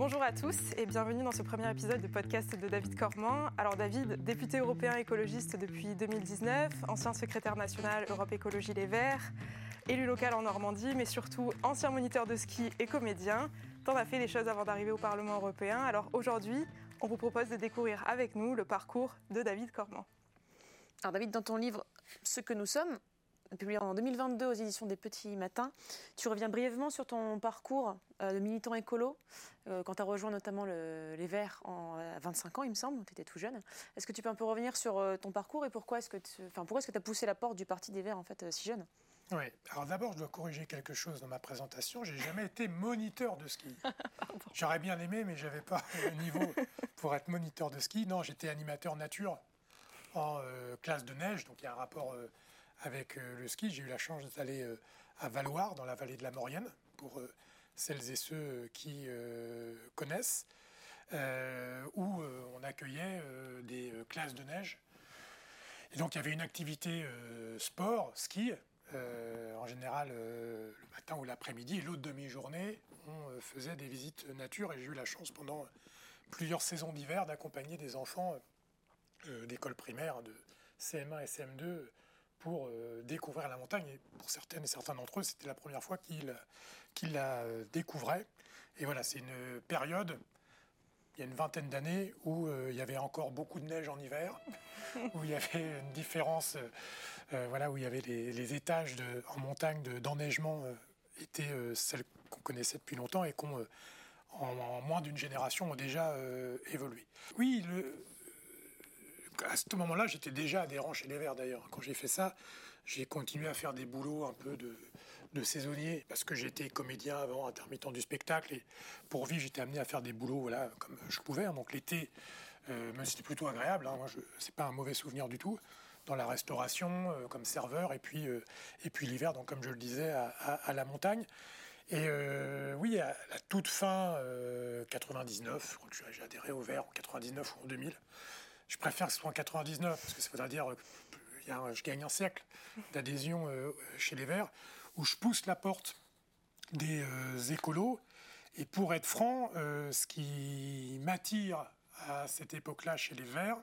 Bonjour à tous et bienvenue dans ce premier épisode de podcast de David Cormand. Alors David, député européen écologiste depuis 2019, ancien secrétaire national Europe Écologie Les Verts, élu local en Normandie, mais surtout ancien moniteur de ski et comédien. T'en as fait des choses avant d'arriver au Parlement européen. Alors aujourd'hui, on vous propose de découvrir avec nous le parcours de David Cormand. Alors David, dans ton livre Ce que nous sommes, publié en 2022 aux éditions des Petits Matins. Tu reviens brièvement sur ton parcours euh, de militant écolo, euh, quand tu as rejoint notamment les Verts en, à 25 ans, il me semble, tu étais tout jeune. Est-ce que tu peux un peu revenir sur euh, ton parcours et pourquoi est-ce que tu est as poussé la porte du Parti des Verts en fait, si jeune? Oui. Alors d'abord, je dois corriger quelque chose dans ma présentation. J'ai jamais été moniteur de ski. J'aurais bien aimé, mais j'avais pas le niveau pour être moniteur de ski. Non, j'étais animateur nature en classe de neige, donc il y a un rapport avec euh, le ski. J'ai eu la chance d'aller euh, à Valoir, dans la vallée de la Maurienne, pour euh, celles et ceux qui connaissent, où on accueillait des classes de neige. Et donc il y avait une activité sport, ski, en général le matin ou l'après-midi, et l'autre demi-journée, on faisait des visites nature, et j'ai eu la chance pendant plusieurs saisons d'hiver d'accompagner des enfants d'école primaire, de CM1 et CM2, pour euh, découvrir la montagne. Et pour certaines et certains d'entre eux, c'était la première fois qu'ils la euh, découvraient. Et voilà, c'est une période, il y a une vingtaine d'années, où euh, il y avait encore beaucoup de neige en hiver, où il y avait une différence, voilà, où il y avait les, étages de, en montagne d'enneigement étaient celles qu'on connaissait depuis longtemps et qu'on en, en, moins d'une génération ont déjà évolué. Oui, le, à ce moment-là, j'étais déjà adhérent chez les Verts d'ailleurs. Quand j'ai fait ça, j'ai continué à faire des boulots un peu de, saisonnier parce que j'étais comédien avant, intermittent du spectacle et pour vivre, j'étais amené à faire des boulots voilà, comme je pouvais. Donc l'été, euh, c'était plutôt agréable. Hein. C'est pas un mauvais souvenir du tout dans la restauration euh, comme serveur et puis euh, puis l'hiver, comme je le disais, à, la montagne. Et oui, à la toute fin 99, je crois que j'ai adhéré au Vert en 99 ou en 2000. Je préfère que ce soit en 99, parce que ça voudrait dire que je gagne un siècle d'adhésion euh, chez les Verts, où je pousse la porte des euh, écolos. Et pour être franc, euh, ce qui m'attire à cette époque-là chez les Verts,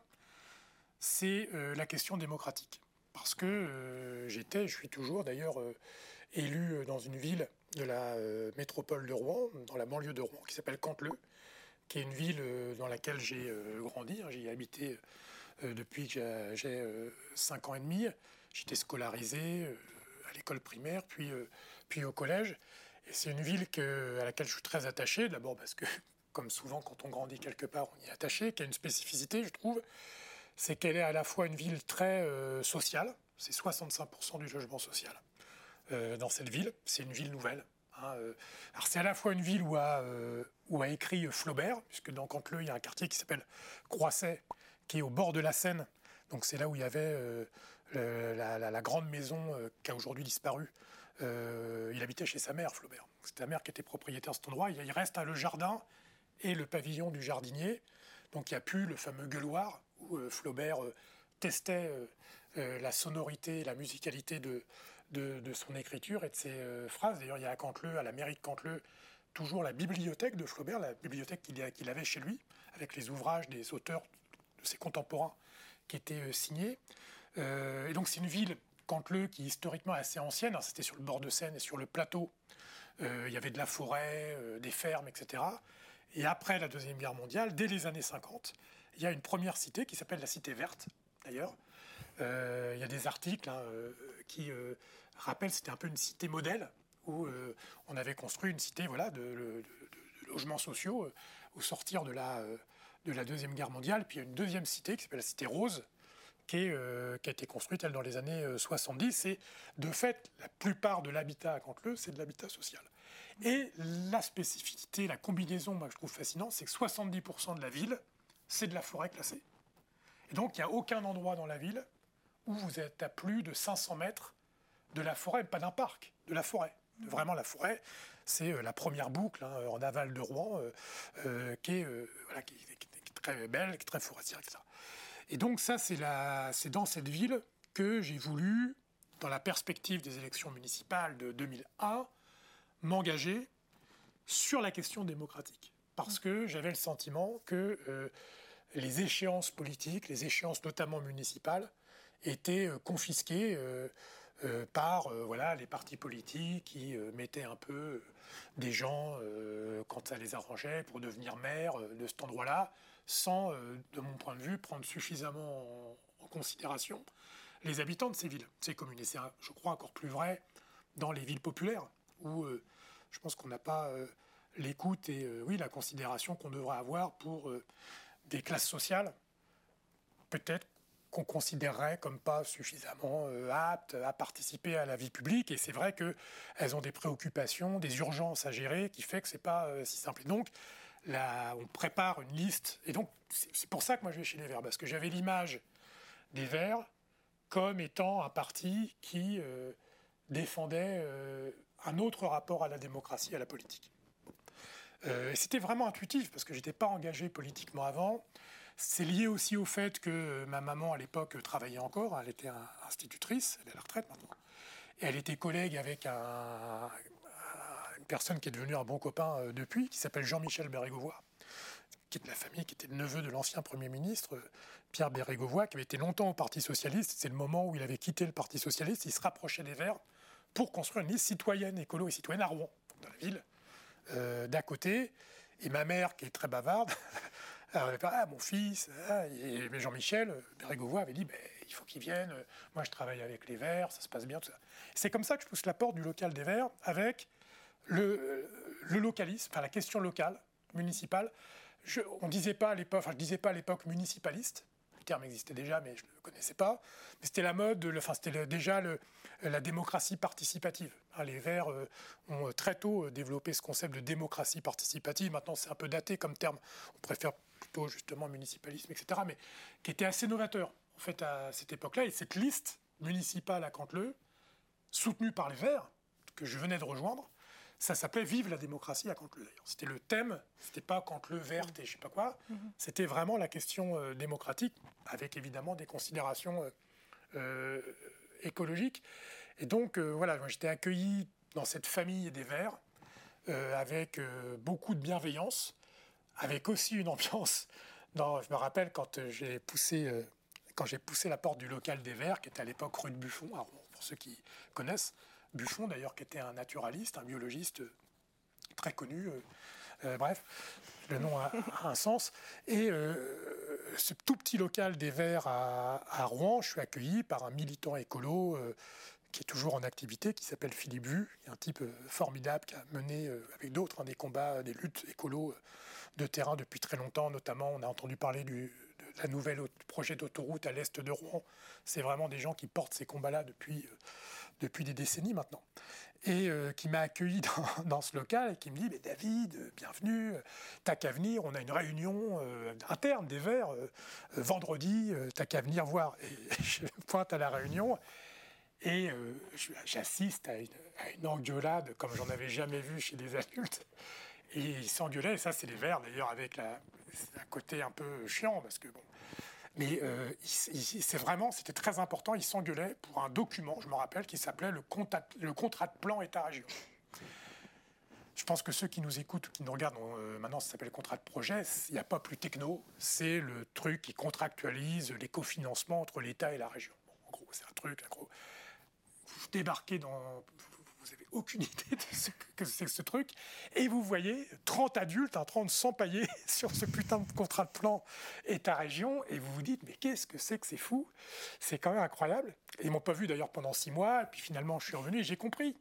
c'est la question démocratique. Parce que j'étais, je suis toujours d'ailleurs élu dans une ville de la métropole de Rouen, dans la banlieue de Rouen, qui s'appelle Canteleu, qui est une ville euh, dans laquelle j'ai euh, grandi. Hein. J'y ai habité euh, depuis que j'ai 5 ans et demi. J'étais scolarisé à l'école primaire, puis, puis au collège. Et c'est une ville à laquelle je suis très attaché, d'abord parce que, comme souvent quand on grandit quelque part, on y est attaché, qui a une spécificité, je trouve, c'est qu'elle est à la fois une ville très sociale, c'est 65% du logement social dans cette ville, c'est une ville nouvelle, Euh, alors c'est à la fois une ville où a, euh, écrit Flaubert, puisque dans Canteleu, il y a un quartier qui s'appelle Croisset, qui est au bord de la Seine. Donc c'est là où il y avait euh, la, grande maison qui a aujourd'hui disparu. il habitait chez sa mère, Flaubert. C'était sa mère qui était propriétaire de cet endroit. Il reste le jardin et le pavillon du jardinier. Donc il n'y a plus le fameux gueuloir où Flaubert testait la sonorité, la musicalité de, de, son écriture et de ses euh, phrases. D'ailleurs, il y a à Canteleu, à la mairie de Canteleu, toujours la bibliothèque de Flaubert, la bibliothèque qu'il avait chez lui, avec les ouvrages des auteurs de ses contemporains qui étaient euh, signés. Euh, et donc c'est une ville, Canteleu, qui historiquement est assez ancienne. Hein, c'était sur le bord de Seine et sur le plateau. il y avait de la forêt, des fermes, etc. Et après la Deuxième Guerre mondiale, dès les années 50, il y a une première cité qui s'appelle la Cité Verte, d'ailleurs. Il y a des articles hein, qui euh, rappellent, c'était un peu une cité modèle, où on avait construit une cité voilà, de, logements sociaux au sortir de la, de la Deuxième Guerre mondiale. Puis il y a une deuxième cité qui s'appelle la Cité Rose, qui, qui, a été construite elle, dans les années 70. Et de fait, la plupart de l'habitat à Canteleu, c'est de l'habitat social. Et la spécificité, la combinaison, moi, que je trouve fascinante, c'est que 70% de la ville, c'est de la forêt classée. Et donc, il n'y a aucun endroit dans la ville où vous êtes à plus de 500 mètres de la forêt, pas d'un parc, de la forêt. Vraiment, la forêt, c'est euh, la première boucle hein, en aval de Rouen, euh, euh, qui, est, très belle, qui est très forestière, etc. Et donc, ça, c'est dans cette ville que j'ai voulu, dans la perspective des élections municipales de 2001, m'engager sur la question démocratique. parce que j'avais le sentiment que euh, les échéances politiques, les échéances notamment municipales, étaient euh, confisquées euh, par voilà, les partis politiques qui mettaient un peu des gens, quand ça les arrangeait, pour devenir maire de cet endroit-là, sans, de mon point de vue, prendre suffisamment en, considération les habitants de ces villes, ces communes. Et c'est, je crois, encore plus vrai dans les villes populaires, où je pense qu'on n'a pas l'écoute et euh, oui, la considération qu'on devrait avoir pour euh, des classes sociales, peut-être qu'on considérerait comme pas suffisamment euh, aptes à participer à la vie publique. Et c'est vrai qu'elles ont des préoccupations, des urgences à gérer, qui fait que c'est pas si simple. Et donc, on prépare une liste. Et donc, c'est pour ça que moi je vais chez les Verts, parce que j'avais l'image des Verts comme étant un parti qui défendait un autre rapport à la démocratie, à la politique. Euh, c'était vraiment intuitif parce que j'étais pas engagé politiquement avant. C'est lié aussi au fait que ma maman à l'époque travaillait encore. Elle était institutrice, elle est à la retraite maintenant. Et elle était collègue avec un, une personne qui est devenue un bon copain euh, depuis, qui s'appelle Jean-Michel Bérégovoy, qui est de la famille, qui était le neveu de l'ancien Premier ministre euh, Pierre Bérégovoy, qui avait été longtemps au Parti Socialiste. C'est le moment où il avait quitté le Parti Socialiste. Il se rapprochait des Verts pour construire une liste citoyenne, écolo et citoyenne à Rouen, dans la ville euh, d'à côté. Et ma mère, qui est très bavarde, ah, mon fils, ah, et Jean-Michel Bérégovoy avait dit ben, il faut qu'il vienne, moi je travaille avec les Verts, ça se passe bien, tout ça. C'est comme ça que je pousse la porte du local des Verts avec le, le localisme, enfin la question locale, municipale. Je, on disait pas à l'époque, enfin, je disais pas à l'époque municipaliste, le terme existait déjà, mais je ne le connaissais pas. Mais c'était la mode, enfin, c'était déjà le, la démocratie participative. Hein, les Verts euh, ont très tôt euh, développé ce concept de démocratie participative. Maintenant, c'est un peu daté comme terme. On préfère plutôt justement municipalisme, etc. Mais qui était assez novateur en fait à cette époque-là. Et cette liste municipale à Canteleu, soutenue par les Verts, que je venais de rejoindre, ça s'appelait Vive la démocratie à Canteleu d'ailleurs. C'était le thème, c'était pas Canteleu verte et je sais pas quoi, mm-hmm. c'était vraiment la question euh, démocratique, avec évidemment des considérations écologique. Et donc, euh, voilà, j'étais accueilli dans cette famille des Verts euh, avec euh, beaucoup de bienveillance, avec aussi une ambiance. Dans, je me rappelle quand j'ai poussé, quand j'ai poussé la porte du local des Verts, qui était à l'époque rue de Buffon, pour ceux qui connaissent, Buffon d'ailleurs, qui était un naturaliste, un biologiste très connu. bref, le nom a, un sens. Et ce tout petit local des Verts à, Rouen, je suis accueilli par un militant écolo euh, qui est toujours en activité, qui s'appelle Philippe Vu, un type euh, formidable qui a mené euh, avec d'autres hein, des combats, des luttes écolo de terrain depuis très longtemps. Notamment, on a entendu parler du, de la nouvelle projet d'autoroute à l'est de Rouen. C'est vraiment des gens qui portent ces combats-là depuis, depuis des décennies maintenant et euh, qui m'a accueilli dans, ce local et qui me dit mais David, bienvenue, t'as qu'à venir, on a une réunion euh, interne des Verts euh, vendredi, t'as qu'à venir voir. Et je pointe à la réunion et j'assiste à une, engueulade comme j'en avais jamais vu chez des adultes. Et ils s'engueulaient, et ça c'est les Verts d'ailleurs avec un côté un peu chiant parce que mais euh, c'est vraiment, c'était très important. Il s'engueulait pour un document, je me rappelle, qui s'appelait le, contrat de plan État-région. Je pense que ceux qui nous écoutent ou qui nous regardent, euh, maintenant ça s'appelle contrat de projet, il n'y a pas plus techno, c'est le truc qui contractualise les cofinancements entre l'État et la région. en gros, c'est un truc, vous débarquez dans, vous n'avez aucune idée de ce que c'est que ce truc. Et vous voyez 30 adultes en train de s'empailler sur ce putain de contrat de plan État-région. Et vous vous dites, mais qu'est-ce que c'est que c'est fou? C'est quand même incroyable. Et ils m'ont pas vu d'ailleurs pendant six mois. Puis finalement, je suis revenu et j'ai compris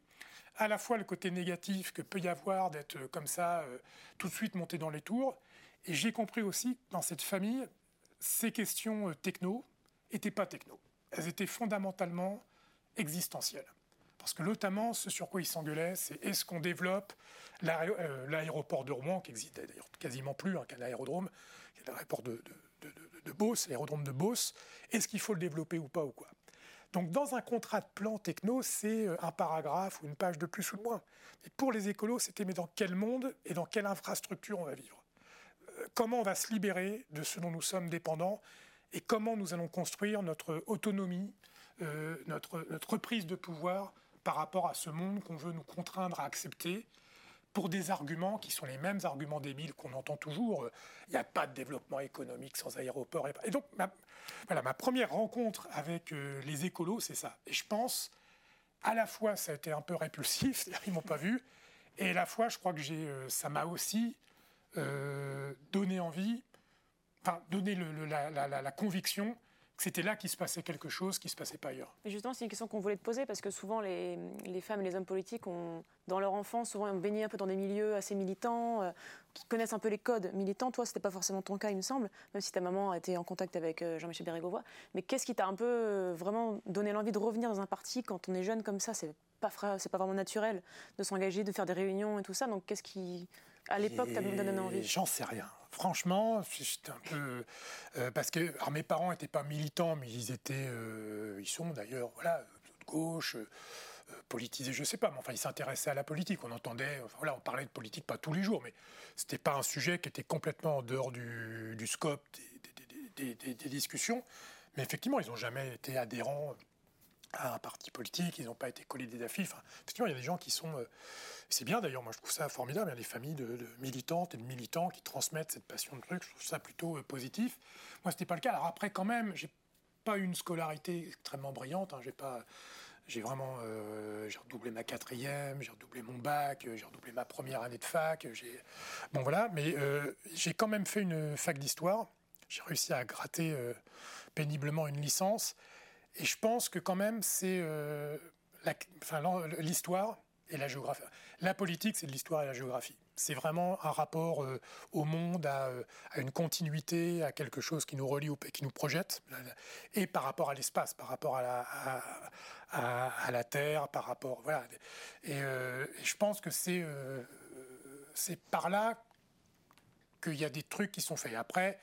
à la fois le côté négatif que peut y avoir d'être euh, comme ça, euh, tout de suite monté dans les tours. Et j'ai compris aussi que dans cette famille, ces questions euh, techno n'étaient pas techno. Elles étaient fondamentalement existentielles. Parce que notamment, ce sur quoi ils s'engueulaient, c'est est-ce qu'on développe euh, l'aéroport de Rouen, qui existe d'ailleurs quasiment plus hein, qu'un aérodrome, l'aéroport de, de, Beauce, l'aérodrome de Beauce, est-ce qu'il faut le développer ou pas ou quoi? Donc dans un contrat de plan techno, c'est euh, un paragraphe ou une page de plus ou de moins. Mais pour les écolos, c'était mais dans quel monde et dans quelle infrastructure on va vivre? Euh, Comment on va se libérer de ce dont nous sommes dépendants et comment nous allons construire notre autonomie, notre, notre reprise de pouvoir par rapport à ce monde qu'on veut nous contraindre à accepter pour des arguments qui sont les mêmes arguments débiles qu'on entend toujours. Il n'y a pas de développement économique sans aéroport. Et donc, ma, voilà, ma première rencontre avec euh, les écolos, c'est ça. Et je pense, à la fois, ça a été un peu répulsif, c'est-à-dire qu'ils m'ont pas vu, et à la fois, je crois que euh, ça m'a aussi euh, donné envie, enfin, donné la, conviction c'était là qu'il se passait quelque chose qui ne se passait pas ailleurs. Mais justement, c'est une question qu'on voulait te poser parce que souvent les, femmes et les hommes politiques ont, dans leur enfance, souvent ont baigné un peu dans des milieux assez militants, euh, qui connaissent un peu les codes militants. Toi, ce n'était pas forcément ton cas, il me semble, même si ta maman a été en contact avec euh, Jean-Michel Bérégovoy. Mais qu'est-ce qui t'a un peu euh, vraiment donné l'envie de revenir dans un parti quand on est jeune comme ça? C'est pas, pas vraiment naturel de s'engager, de faire des réunions et tout ça. Donc qu'est-ce qui, à l'époque, t'a donné envie J'en sais rien. Franchement, j'étais un peu euh, parce que alors mes parents n'étaient pas militants, mais ils étaient, euh, ils sont d'ailleurs, voilà, de gauche, euh, politisés, je sais pas, mais enfin ils s'intéressaient à la politique. On entendait, voilà, on parlait de politique pas tous les jours, mais c'était pas un sujet qui était complètement en dehors du, scope des, des, discussions. Mais effectivement, ils n'ont jamais été adhérents à un parti politique, ils n'ont pas été collés des affiches. Enfin, effectivement, il y a des gens qui sont c'est bien d'ailleurs, moi je trouve ça formidable, il y a des familles de, militantes et de militants qui transmettent cette passion de truc, je trouve ça plutôt euh, positif. Moi c'était pas le cas. Alors après quand même, j'ai pas eu une scolarité extrêmement brillante, hein. j'ai pas... J'ai vraiment euh, j'ai redoublé ma quatrième, j'ai redoublé mon bac, euh, j'ai redoublé ma première année de fac. Bon voilà, mais j'ai quand même fait une fac d'histoire. J'ai réussi à gratter péniblement une licence. Et je pense que quand même c'est l'histoire et la géographie. La politique, c'est de l'histoire et la géographie. C'est vraiment un rapport euh, au monde, euh, à, une continuité, à quelque chose qui nous relie, qui nous projette, et par rapport à l'espace, par rapport à la, Terre, par rapport. Voilà. Euh, et, je pense que c'est c'est par là qu'il y a des trucs qui sont faits. Après,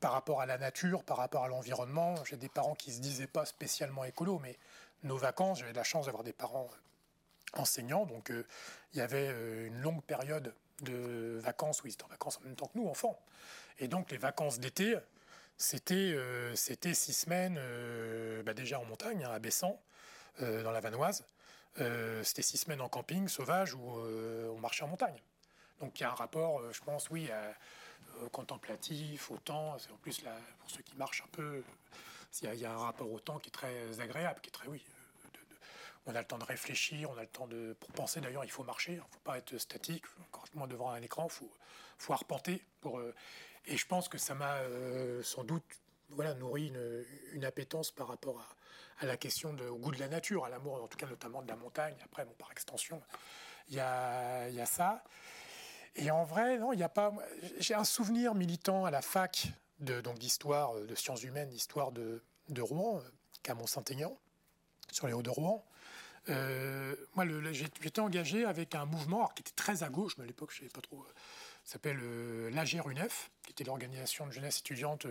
par rapport à la nature, par rapport à l'environnement, j'ai des parents qui se disaient pas spécialement écolo, mais nos vacances, j'avais la chance d'avoir des parents enseignants. Donc euh, il y avait euh, une longue période de vacances où ils étaient en vacances en même temps que nous, enfants. Et donc les vacances d'été, c'était euh, c'était six semaines bah, déjà en montagne, hein, à Bessan, dans la Vanoise. c'était six semaines en camping sauvage où on marchait en montagne. Donc il y a un rapport, je pense, oui, contemplatif, au temps. En plus, pour ceux qui marchent un peu, il y, a un rapport au temps qui est très agréable, qui est très, oui, on a le temps de réfléchir, on a le temps de. Pour penser d'ailleurs, il faut marcher, il ne faut pas être statique, moins devant un écran, il faut, faut arpenter. Euh, et je pense que ça m'a euh, sans doute voilà, nourri une, appétence par rapport à, la question de, goût de la nature, à l'amour, en tout cas notamment de la montagne. Après, bon, par extension, il y a, y a ça. Et en vrai, non, il n'y a pas. J'ai un souvenir militant à la fac de, donc d'histoire, de sciences humaines, d'histoire de, de Rouen, qu'à Mont-Saint-Aignan, sur les Hauts de Rouen. Euh, moi, j'étais engagé avec un mouvement qui était très à gauche, mais à l'époque, je ne savais pas trop. Euh, s'appelle euh, l'AGR-UNEF, qui était l'organisation de jeunesse étudiante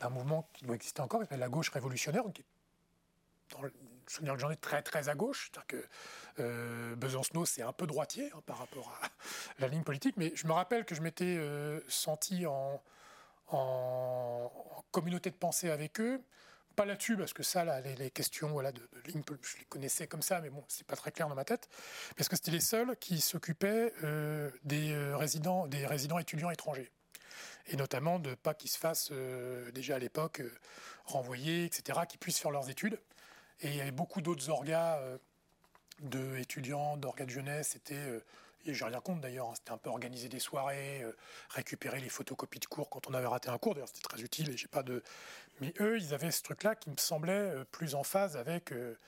d'un mouvement qui doit exister encore, qui s'appelle la gauche révolutionnaire, souvenir que j'en ai, très très à gauche. C'est-à-dire que Besancenot, c'est un peu droitier hein, par rapport à la ligne politique, mais je me rappelle que je m'étais senti en, communauté de pensée avec eux pas là-dessus, parce que ça, les, questions de, de je les connaissais comme ça, mais bon, c'est pas très clair dans ma tête. Parce que c'était les seuls qui s'occupaient euh, des, euh, résidents, des résidents étudiants étrangers. Et notamment de pas qu'ils se fassent, euh, déjà à l'époque, renvoyer, etc., qu'ils puissent faire leurs études. Et il y avait beaucoup d'autres orgas de étudiants, d'orgas de jeunesse, c'était et j'ai rien contre d'ailleurs, hein. c'était un peu organiser des soirées, euh, récupérer les photocopies de cours quand on avait raté un cours, d'ailleurs c'était très utile. Mais eux, ils avaient ce truc-là qui me semblait euh, plus en phase avec euh,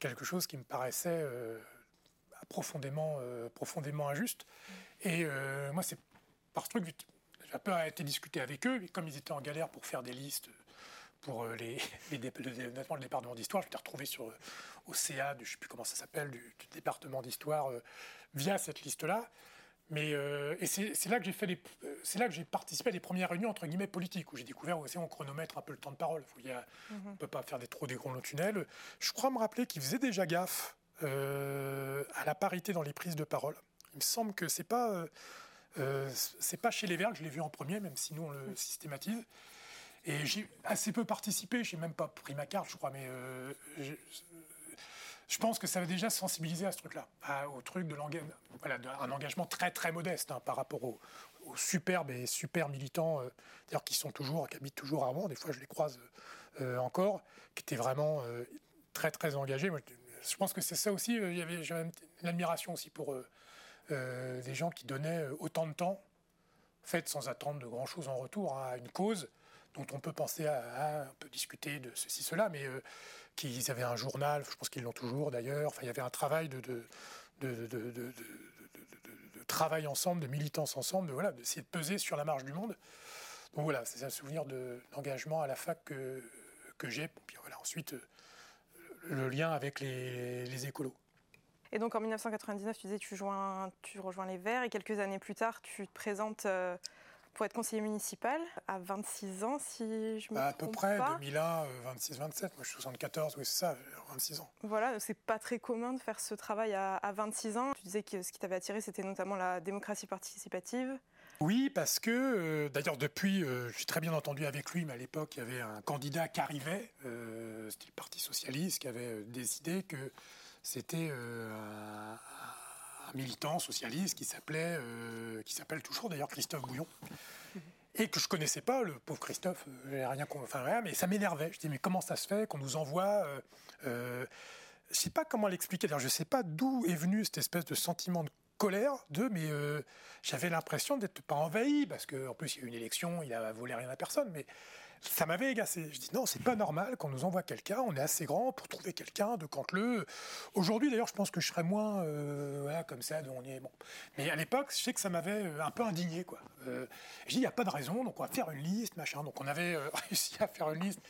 quelque chose qui me paraissait profondément, profondément injuste. Et moi, c'est par ce truc, j'ai un peu été discuté avec eux, et comme ils étaient en galère pour faire des listes pour les, les, le, le département d'histoire, je m'étais retrouvé sur, au CA, du, je ne sais plus comment ça s'appelle, du, département d'histoire via cette liste-là. Mais euh, et c'est là que j'ai fait c'est là que j'ai participé à des premières réunions entre guillemets politiques où j'ai découvert aussi on chronomètre un peu le temps de parole. Il y On ne peut pas faire des, trop des grands tunnels. Je crois me rappeler qu'il faisait déjà gaffe euh, à la parité dans les prises de parole. Il me semble que c'est pas euh, c'est pas chez les Verts que je l'ai vu en premier, même si nous on le systématise. Et j'ai assez peu participé. J'ai même pas pris ma carte, je crois, mais je pense que ça va déjà sensibiliser à ce truc-là, au truc de l'engagement, voilà, un engagement très très modeste hein, par rapport aux, superbes et super militants, euh, d'ailleurs qui sont toujours, qui habitent toujours à Rouen, des fois je les croise euh, encore, qui étaient vraiment euh, très très engagés. je pense que c'est ça aussi, j'avais une admiration aussi pour des gens qui donnaient autant de temps, fait sans attendre de grand chose en retour, hein, à une cause dont on peut penser à, on peut discuter de ceci, cela, mais qu'ils avaient un journal, je pense qu'ils l'ont toujours d'ailleurs. Enfin, il y avait un travail de, travail ensemble, de militance ensemble, de voilà, d'essayer de peser sur la marge du monde. Donc voilà, c'est un souvenir d'engagement à la fac que, j'ai. Puis voilà, ensuite, le lien avec les, écolos. Et donc en 1999, tu disais tu, tu rejoins les Verts et quelques années plus tard, tu te présentes euh, pour être conseiller municipal à 26 ans, si je me À peu près, 2001, 26-27. Moi, je suis 74, oui, c'est ça, 26 ans. Voilà, c'est pas très commun de faire ce travail à, 26 ans. Tu disais que ce qui t'avait attiré, c'était notamment la démocratie participative. Oui, parce que, euh, d'ailleurs, depuis, euh, j'ai très bien entendu avec lui, mais à l'époque, il y avait un candidat qui arrivait, euh, c'était le Parti Socialiste, qui avait décidé que c'était un, militant socialiste qui s'appelait, euh, qui s'appelle toujours d'ailleurs Christophe Bouillon, et que je connaissais pas, le pauvre Christophe, euh, rien, enfin rien, mais ça m'énervait. Je dis mais comment ça se fait qu'on nous envoie euh, euh Je sais pas comment l'expliquer. D'ailleurs, je sais pas d'où est venu cette espèce de sentiment de colère de, mais j'avais l'impression d'être pas envahi parce qu'en plus il y a eu une élection, il a volé rien à personne, mais ça m'avait agacé. Je dis non, c'est pas normal qu'on nous envoie quelqu'un. On est assez grand pour trouver quelqu'un de Canteleu. Aujourd'hui, d'ailleurs, je pense que je serais moins euh, comme ça. On est bon. Mais à l'époque, je sais que ça m'avait euh, un peu indigné, quoi. Euh, je dis il n'y a pas de raison, donc on va faire une liste, machin. Donc on avait réussi à faire une liste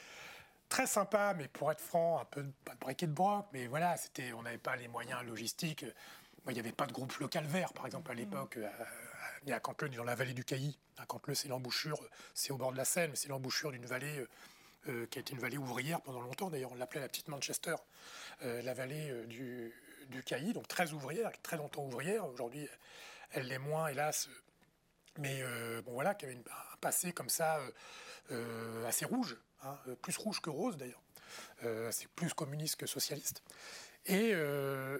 très sympa, mais pour être franc, un peu pas de briquet de broc, mais voilà, c'était, on n'avait pas les moyens logistiques. il n'y avait pas de groupe local vert, par exemple, à l'époque ni à Canteleu, ni dans la vallée du Cailly. À Canteleu, c'est l'embouchure, c'est au bord de la Seine, mais c'est l'embouchure d'une vallée euh, euh, qui a été une vallée ouvrière pendant longtemps. D'ailleurs, on l'appelait la petite Manchester, euh, la vallée du, du Cailly, donc très ouvrière, très longtemps ouvrière. Aujourd'hui, elle l'est moins, hélas. Mais bon, voilà, qui avait un passé comme ça, assez rouge, hein, plus rouge que rose d'ailleurs. c'est plus communiste que socialiste. Euh,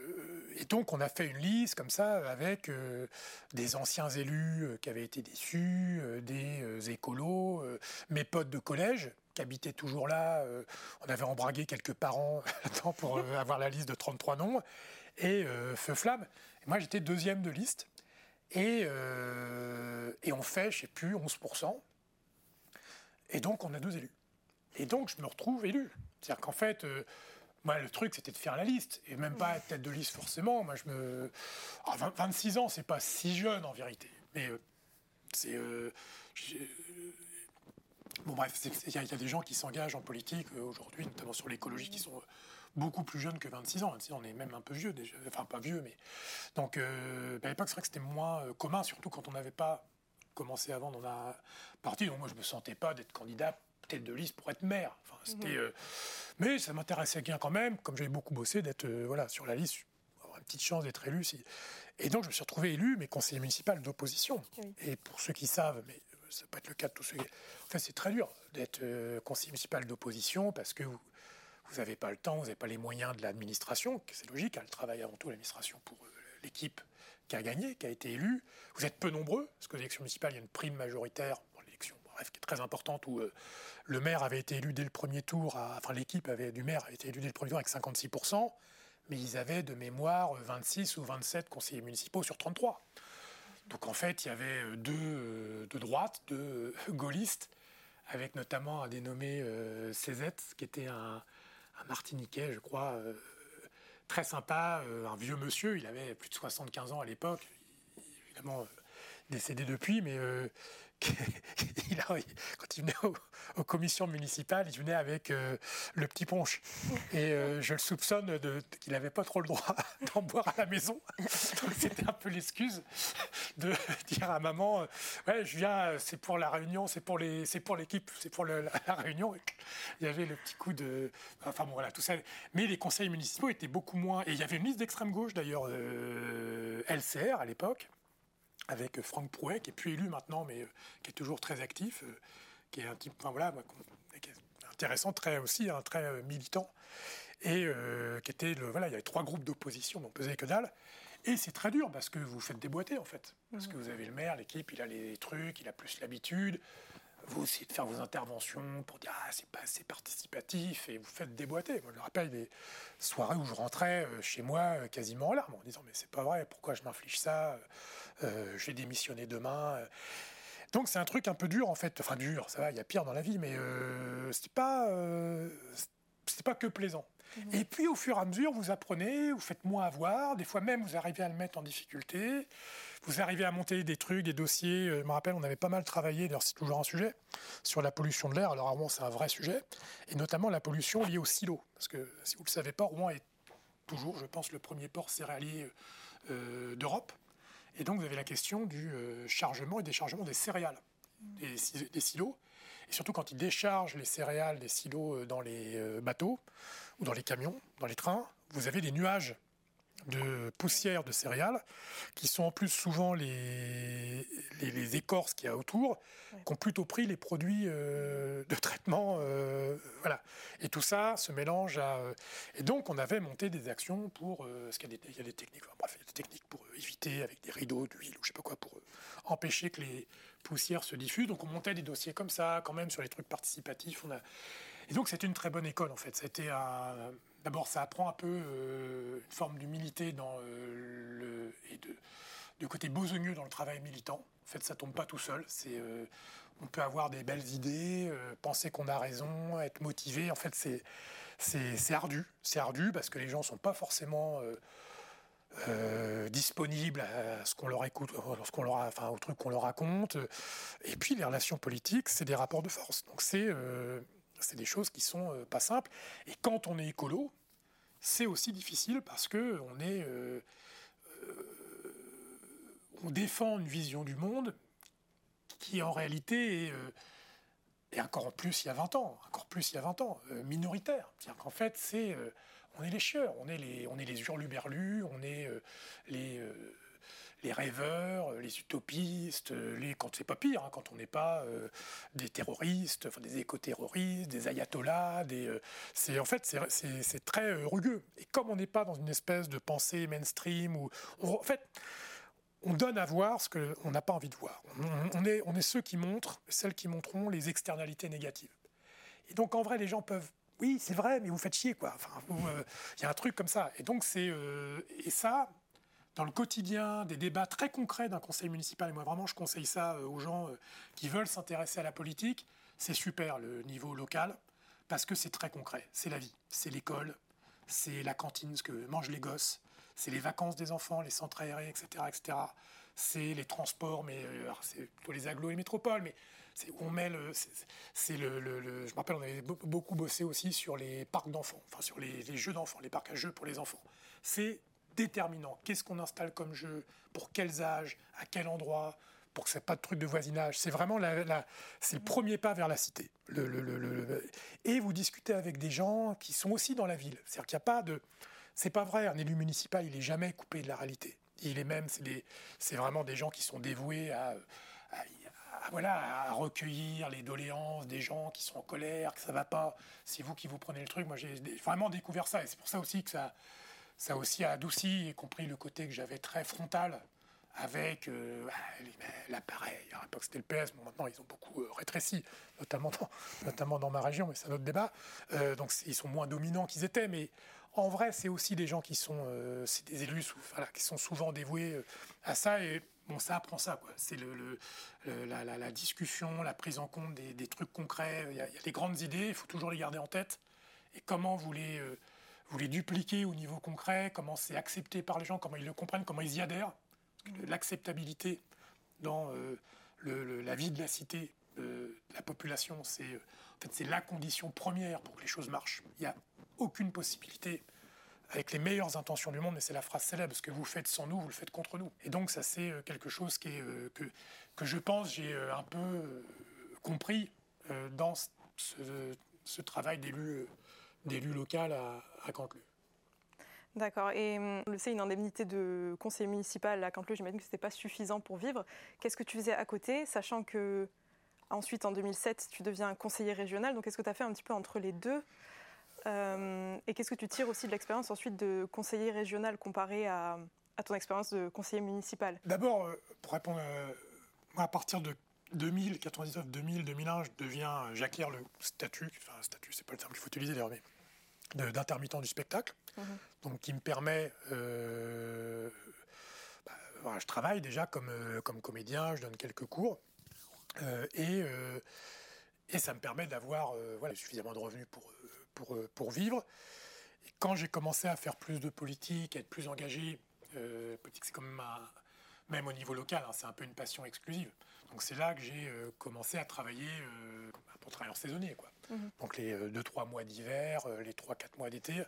et, donc, on a fait une liste comme ça avec euh, des anciens élus euh, qui avaient été déçus, des écolos, mes potes de collège qui habitaient toujours là. on avait embragué quelques parents pour avoir la liste de 33 noms. Et Feu Flamme. moi, j'étais deuxième de liste. Et, on fait, je sais plus, 11%. Et donc, on a deux élus. Et donc, je me retrouve élu. C'est-à-dire qu'en fait, moi, le truc, c'était de faire la liste, et même pas être tête de liste forcément. Moi, je me. 26 ans, c'est pas si jeune en vérité. Mais euh, c'est. Euh, bon, bref, il y, a des gens qui s'engagent en politique euh, aujourd'hui, notamment sur l'écologie, qui sont beaucoup plus jeunes que 26 ans. 26 ans, on est même un peu vieux déjà. Enfin, pas vieux, mais. Donc, à l'époque, c'est vrai que c'était moins commun, surtout quand on n'avait pas commencé avant dans la partie. Donc, moi, je me sentais pas d'être candidat tête de liste pour être maire. Enfin, c'était. Mais ça m'intéressait bien quand même, comme j'avais beaucoup bossé, d'être euh, voilà, sur la liste, avoir une petite chance d'être élu. Et donc je me suis retrouvé élu, mais conseiller municipal d'opposition. Et pour ceux qui savent, mais euh, ça peut être le cas de tous ceux qui... Enfin, c'est très dur d'être euh, conseiller municipal d'opposition parce que vous n'avez pas le temps, vous n'avez pas les moyens de l'administration, c'est logique, elle travaille avant tout l'administration pour l'équipe qui a gagné, qui a été élue. Vous êtes peu nombreux, parce que l'élection municipale, il y a une prime majoritaire qui est très importante, où euh, le maire avait été élu dès le premier tour, enfin l'équipe du maire avait été élue dès le premier tour avec 56%, mais ils avaient de mémoire 26 ou 27 conseillers municipaux sur 33. Donc en fait, il y avait euh, deux euh, de droite, deux gaullistes, avec notamment un dénommé euh, qui était un, Martiniquais, je crois, très sympa, un vieux monsieur, il avait plus de 75 ans à l'époque, évidemment décédé depuis, mais il quand il venait aux, commissions municipales, il venait avec euh, le petit punch. Et euh, je le soupçonne de, qu'il n'avait pas trop le droit d'en boire à la maison. Donc c'était un peu l'excuse de dire à maman, euh, ouais, je viens, c'est pour la réunion, c'est pour les, c'est pour l'équipe, c'est pour la, réunion. il y avait le petit coup de, enfin bon voilà tout ça. Mais les conseils municipaux étaient beaucoup moins. Et il y avait une liste d'extrême gauche d'ailleurs, LCR à l'époque avec Franck Prouet, qui est plus élu maintenant, mais euh, qui est toujours très actif, euh, qui est un type, enfin voilà, intéressant, très aussi, un très militant, et qui était le, voilà, il y avait trois groupes d'opposition, donc pesait que dalle. Et c'est très dur parce que vous faites déboîter en fait. Parce mmh. que vous avez le maire, l'équipe, il a les trucs, il a plus l'habitude vous essayez de faire vos interventions pour dire ah c'est pas assez participatif et vous faites déboîter. Moi je me rappelle des soirées où je rentrais euh, chez moi euh, quasiment en larmes en disant mais c'est pas vrai, pourquoi je m'inflige ça euh, Je vais démissionner demain. Donc c'est un truc un peu dur en fait, enfin dur, ça va, il y a pire dans la vie, mais euh, c'est pas c'est pas que plaisant. Mmh. Et puis au fur et à mesure, vous apprenez, vous faites moins avoir, des fois même vous arrivez à le mettre en difficulté vous arrivez à monter des trucs, des dossiers. Euh, je me rappelle, on avait pas mal travaillé, d'ailleurs c'est toujours un sujet, sur la pollution de l'air. Alors à Rouen, c'est un vrai sujet, et notamment la pollution liée aux silos. Parce que si vous ne le savez pas, Rouen est toujours, je pense, le premier port céréalier euh, d'Europe. Et donc vous avez la question du euh, chargement et déchargement des céréales, des, des, silos. Et surtout quand ils déchargent les céréales des silos dans les bateaux ou dans les camions, dans les trains, vous avez des nuages de poussière de céréales, qui sont en plus souvent les, les, écorces qu'il y a autour, qui ont plutôt pris les produits euh, de traitement. Euh, voilà. Et tout ça se mélange à. Euh, et donc, on avait monté des actions pour. ce qu'il y, y, a des techniques, bref, il y a des techniques pour éviter avec des rideaux d'huile ou je sais pas quoi, pour empêcher que les poussières se diffusent. Donc, on montait des dossiers comme ça, quand même, sur les trucs participatifs. On a, et donc, c'est une très bonne école, en fait. C'était D'abord, ça apprend un peu euh, une forme d'humilité euh, et de, côté besogneux dans le travail militant. En fait, ça tombe pas tout seul. Euh, on peut avoir des belles idées, penser qu'on a raison, être motivé. En fait, c'est, ardu. C'est ardu parce que les gens sont pas forcément disponibles à ce qu'on leur écoute, leur, enfin, au truc qu'on leur raconte. Et puis, les relations politiques, c'est des rapports de force. Donc, c'est c'est des choses qui sont euh, pas simples. Et quand on est écolo, c'est aussi difficile parce que on est, euh, euh, on défend une vision du monde qui en réalité est, et encore plus il y a 20 ans, encore plus il y a 20 ans, minoritaire. C'est-à-dire qu'en fait, c'est, on est les chieurs, on est les, on est les hurluberlus, on est les les rêveurs, les utopistes, les, quand c'est pas pire, hein, quand on n'est pas euh, des terroristes, enfin, des éco-terroristes, des ayatollahs, des, euh, c'est, en fait c'est, très euh, rugueux. Et comme on n'est pas dans une espèce de pensée mainstream, où en fait on donne à voir ce qu'on n'a pas envie de voir. On, est, on est ceux qui montrent, celles qui montreront les externalités négatives. Et donc en vrai les gens peuvent oui, c'est vrai, mais vous faites chier, quoi. Enfin, il y a un truc comme ça. Et donc, c'est. et ça, dans le quotidien, des débats très concrets d'un conseil municipal, et moi vraiment je conseille ça euh, aux gens euh, qui veulent s'intéresser à la politique, c'est super le niveau local, parce que c'est très concret, c'est la vie, c'est l'école, c'est la cantine, ce que mangent les gosses, c'est les vacances des enfants, les centres aérés, etc. etc. C'est les transports, mais euh, c'est plutôt les agglos et les métropoles, mais c'est on met le, c'est le, je me rappelle, on avait beaucoup bossé aussi sur les parcs d'enfants, enfin sur les, les jeux d'enfants, les parcs à jeux pour les enfants. C'est déterminant. Qu'est-ce qu'on installe comme jeu Pour quels âges À quel endroit pour que ce pas de truc de voisinage. C'est vraiment la, c'est le premier pas vers la cité. Le, et vous discutez avec des gens qui sont aussi dans la ville. C'est-à-dire qu'il n'y a pas de... C'est pas vrai, un élu municipal, il est jamais coupé de la réalité. Il est même, c'est, vraiment des gens qui sont dévoués à, voilà, à recueillir les doléances des gens qui sont en colère, que ça va pas. C'est vous qui vous prenez le truc. Moi, j'ai vraiment découvert ça. Et c'est pour ça aussi que ça, ça aussi a adouci, y compris le côté que j'avais très frontal avec euh, bah, l'appareil. À l'époque, c'était le PS, mais maintenant, ils ont beaucoup euh, rétréci, notamment dans, ma région, mais c'est un autre débat. Euh, donc, ils sont moins dominants qu'ils étaient, mais en vrai, c'est aussi des gens qui sont, c'est des élus voilà, qui sont souvent dévoués à ça. Et bon, ça apprend ça. C'est le, la, discussion, la prise en compte des, trucs concrets. Il y, a, il y, a, des grandes idées, il faut toujours les garder en tête. Et comment vous les vous les dupliquez au niveau concret, comment c'est accepté par les gens, comment ils le comprennent, comment ils y adhèrent. L'acceptabilité dans euh, la vie de la cité, euh, de la population, c'est euh, en fait, la condition première pour que les choses marchent. Il n'y a aucune possibilité, avec les meilleures intentions du monde, mais c'est la phrase célèbre, ce que vous faites sans nous, vous le faites contre nous. Et donc ça c'est quelque chose qui est, que, que je pense j'ai un peu compris dans ce, ce travail d'élu d'élu local à, à. D'accord. Et hum, le sait, une indemnité de conseiller municipal à Canteleu, j'imagine que ce n'était pas suffisant pour vivre. Qu'est-ce que tu faisais à côté, sachant que Ensuite, en 2007, tu deviens conseiller régional? Donc, qu'est-ce que tu as fait un petit peu entre les deux? Et qu'est-ce que tu tires aussi de l'expérience ensuite de conseiller régional comparé à, à ton expérience de conseiller municipal? D'abord, pour répondre, à partir de 2000, 99, 2000, 2001, je deviens, j'acquiers le statut, enfin statut, c'est pas le terme qu'il faut utiliser d'ailleurs, mais d'intermittent du spectacle, mhm. donc qui me permet, euh, bah, je travaille déjà comme, euh, comme comédien, je donne quelques cours, euh, et, et ça me permet d'avoir voilà, suffisamment de revenus pour, pour, pour vivre. Et quand j'ai commencé à faire plus de politique, à être plus engagé, politique c'est quand même, même au niveau local, hein, c'est un peu une passion exclusive. Donc c'est là que j'ai commencé à travailler pour travailler en saisonnier. Quoi. Mhm. Donc les 2-3 euh, mois d'hiver, euh, les 3-4 mois d'été,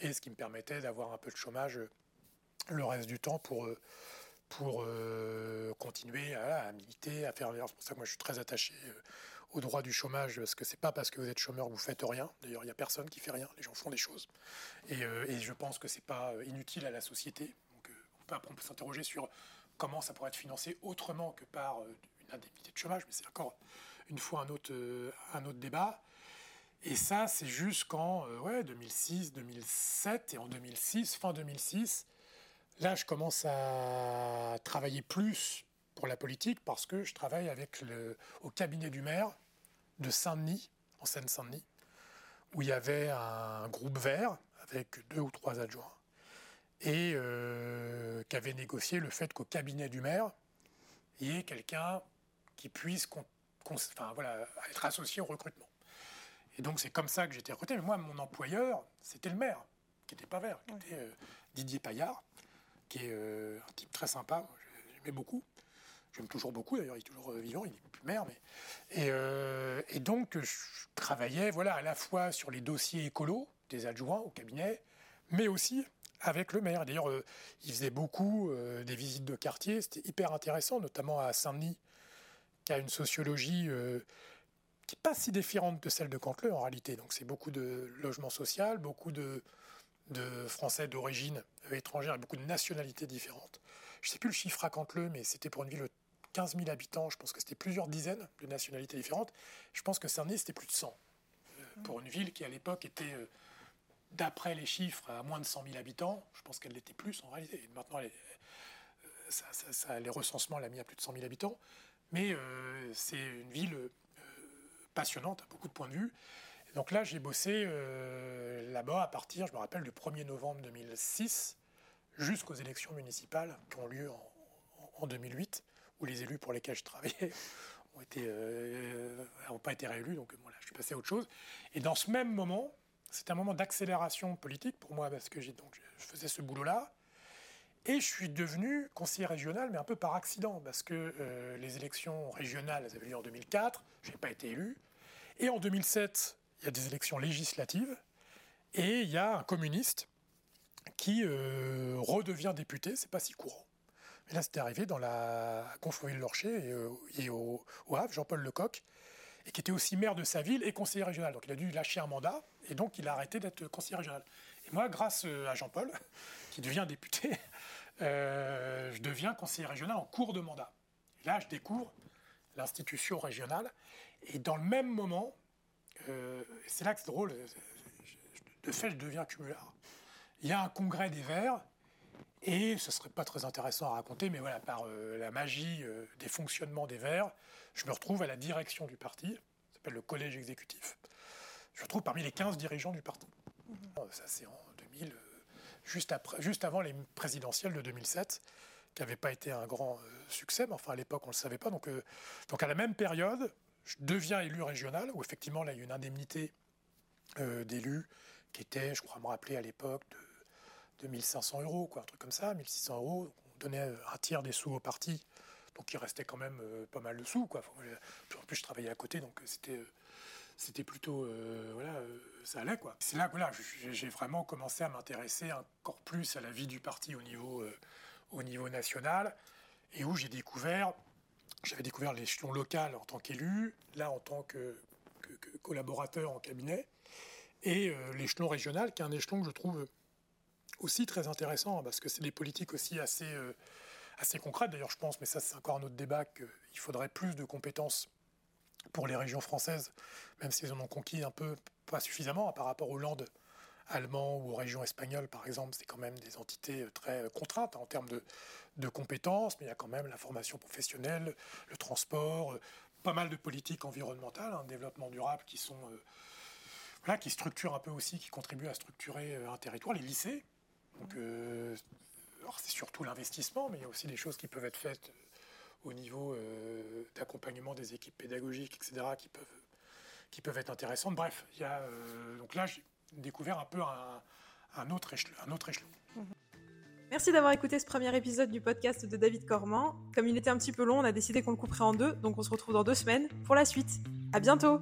et ce qui me permettait d'avoir un peu de chômage euh, le reste du temps pour, pour continuer à, militer, à faire. C'est pour ça que moi je suis très attaché au droit du chômage, parce que c'est pas parce que vous êtes chômeur que vous faites rien. D'ailleurs, il n'y a personne qui fait rien, les gens font des choses. Et, et je pense que c'est pas inutile à la société. Donc on peut s'interroger sur comment ça pourrait être financé autrement que par une indemnité de chômage, mais c'est encore une fois un autre, euh, un autre débat. Et ça, c'est jusqu'en euh, ouais, 2006, 2007. Et en 2006, fin 2006, là, je commence à travailler plus pour la politique parce que je travaille avec le, au cabinet du maire de Saint-Denis, en Seine-Saint-Denis, où il y avait un groupe vert avec deux ou trois adjoints et euh, qui avait négocié le fait qu'au cabinet du maire, il y ait quelqu'un qui puisse enfin, voilà, être associé au recrutement. Et donc c'est comme ça que j'étais recruté. Mais moi, mon employeur, c'était le maire, qui n'était pas vert, qui était euh, Didier Paillard, qui est euh, un type très sympa, j'aimais beaucoup. J'aime toujours beaucoup, d'ailleurs, il est toujours euh, vivant, il n'est plus maire. Mais... Et, et, donc je travaillais voilà, à la fois sur les dossiers écolos des adjoints au cabinet, mais aussi avec le maire. D'ailleurs, il faisait beaucoup des visites de quartier, c'était hyper intéressant, notamment à Saint-Denis, qui a une sociologie euh, qui n'est pas si différente de celle de Cantleux en réalité. Donc c'est beaucoup de logement social, beaucoup de, de Français d'origine étrangère et beaucoup de nationalités différentes. Je ne sais plus le chiffre à Cantleux, mais c'était pour une ville de 15 000 habitants, je pense que c'était plusieurs dizaines de nationalités différentes. Je pense que Saint-Denis, c'était plus de 100. Euh, pour une ville qui à l'époque était, euh, d'après les chiffres, à moins de 100 000 habitants, je pense qu'elle l'était plus en réalité. maintenant, les recensements l'ont mis à plus de 100 000 habitants. Mais euh, c'est une ville euh, passionnante à beaucoup de points de vue. donc là, j'ai bossé euh, là-bas à partir, je me rappelle, du 1er novembre 2006 jusqu'aux élections municipales qui ont lieu en, 2008, où les élus pour lesquels je travaillais n'ont pas été réélus. Donc voilà, je suis passé à autre chose. Et dans ce même moment, c'est un moment d'accélération politique pour moi parce que je faisais ce boulot-là. Et je suis devenu conseiller régional, mais un peu par accident, parce que euh, les élections régionales, avaient lieu en 2004, je n'ai pas été élu. Et en 2007, il y a des élections législatives, et il y a un communiste qui euh, redevient député, c'est pas si courant. Mais là, c'était arrivé dans la Conflans-Lorcher et, euh, et, au, au Havre, Jean-Paul Lecoq, et qui était aussi maire de sa ville et conseiller régional. Donc il a dû lâcher un mandat, et donc il a arrêté d'être conseiller régional. Et moi, grâce à Jean-Paul, qui devient député, euh, je deviens conseiller régional en cours de mandat. Et là, je découvre l'institution régionale. Et dans le même moment, euh, c'est là que c'est drôle, de fait, je deviens cumulard. Il y a un congrès des Verts, et ce ne serait pas très intéressant à raconter, mais voilà, par euh, la magie des fonctionnements des Verts, je me retrouve à la direction du parti, ça s'appelle le collège exécutif. Je me retrouve parmi les 15 dirigeants du parti. Mmh. Ça, c'est en 2000 juste, juste avant les présidentielles de 2007, qui n'avaient pas été un grand euh, succès, mais enfin à l'époque on ne le savait pas. Donc, euh, donc à la même période, je deviens élu régional, où effectivement là il y a une indemnité euh, d'élu qui était, je crois me rappeler à l'époque, de, de 1500 euros, quoi, un truc comme ça, 1600 euros. On donnait un tiers des sous au parti, donc il restait quand même pas mal de sous. Quoi. En plus je travaillais à côté, donc c'était c'était plutôt euh, voilà euh, ça allait quoi. C'est là voilà, j'ai vraiment commencé à m'intéresser encore plus à la vie du parti au niveau euh, au niveau national et où j'ai découvert j'avais découvert l'échelon local en tant qu'élu là en tant que, collaborateur en cabinet et l'échelon régional qui est un échelon que je trouve aussi très intéressant parce que c'est des politiques aussi assez assez concrètes. D'ailleurs je pense mais ça c'est encore un autre débat qu'il faudrait plus de compétences pour les régions françaises, même s'ils en ont conquis un peu, pas suffisamment par rapport aux Landes allemands ou aux régions espagnoles, par exemple, c'est quand même des entités très contraintes en termes de, compétences, mais il y a quand même la formation professionnelle, le transport, euh, pas mal de politiques environnementales, un hein, développement durable qui sont euh, qui structurent un peu aussi, qui contribuent à structurer euh, un territoire, les lycées. Donc c'est surtout l'investissement, mais il y a aussi des choses qui peuvent être faites au niveau d'accompagnement des équipes pédagogiques, etc., qui peuvent qui peuvent être intéressantes. Bref, y a, donc là j'ai découvert un peu un, autre échelon. Mmh. Merci d'avoir écouté ce premier épisode du podcast de David Cormand. Comme il était un petit peu long, on a décidé qu'on le couperait en deux, donc on se retrouve dans deux semaines pour la suite. À bientôt!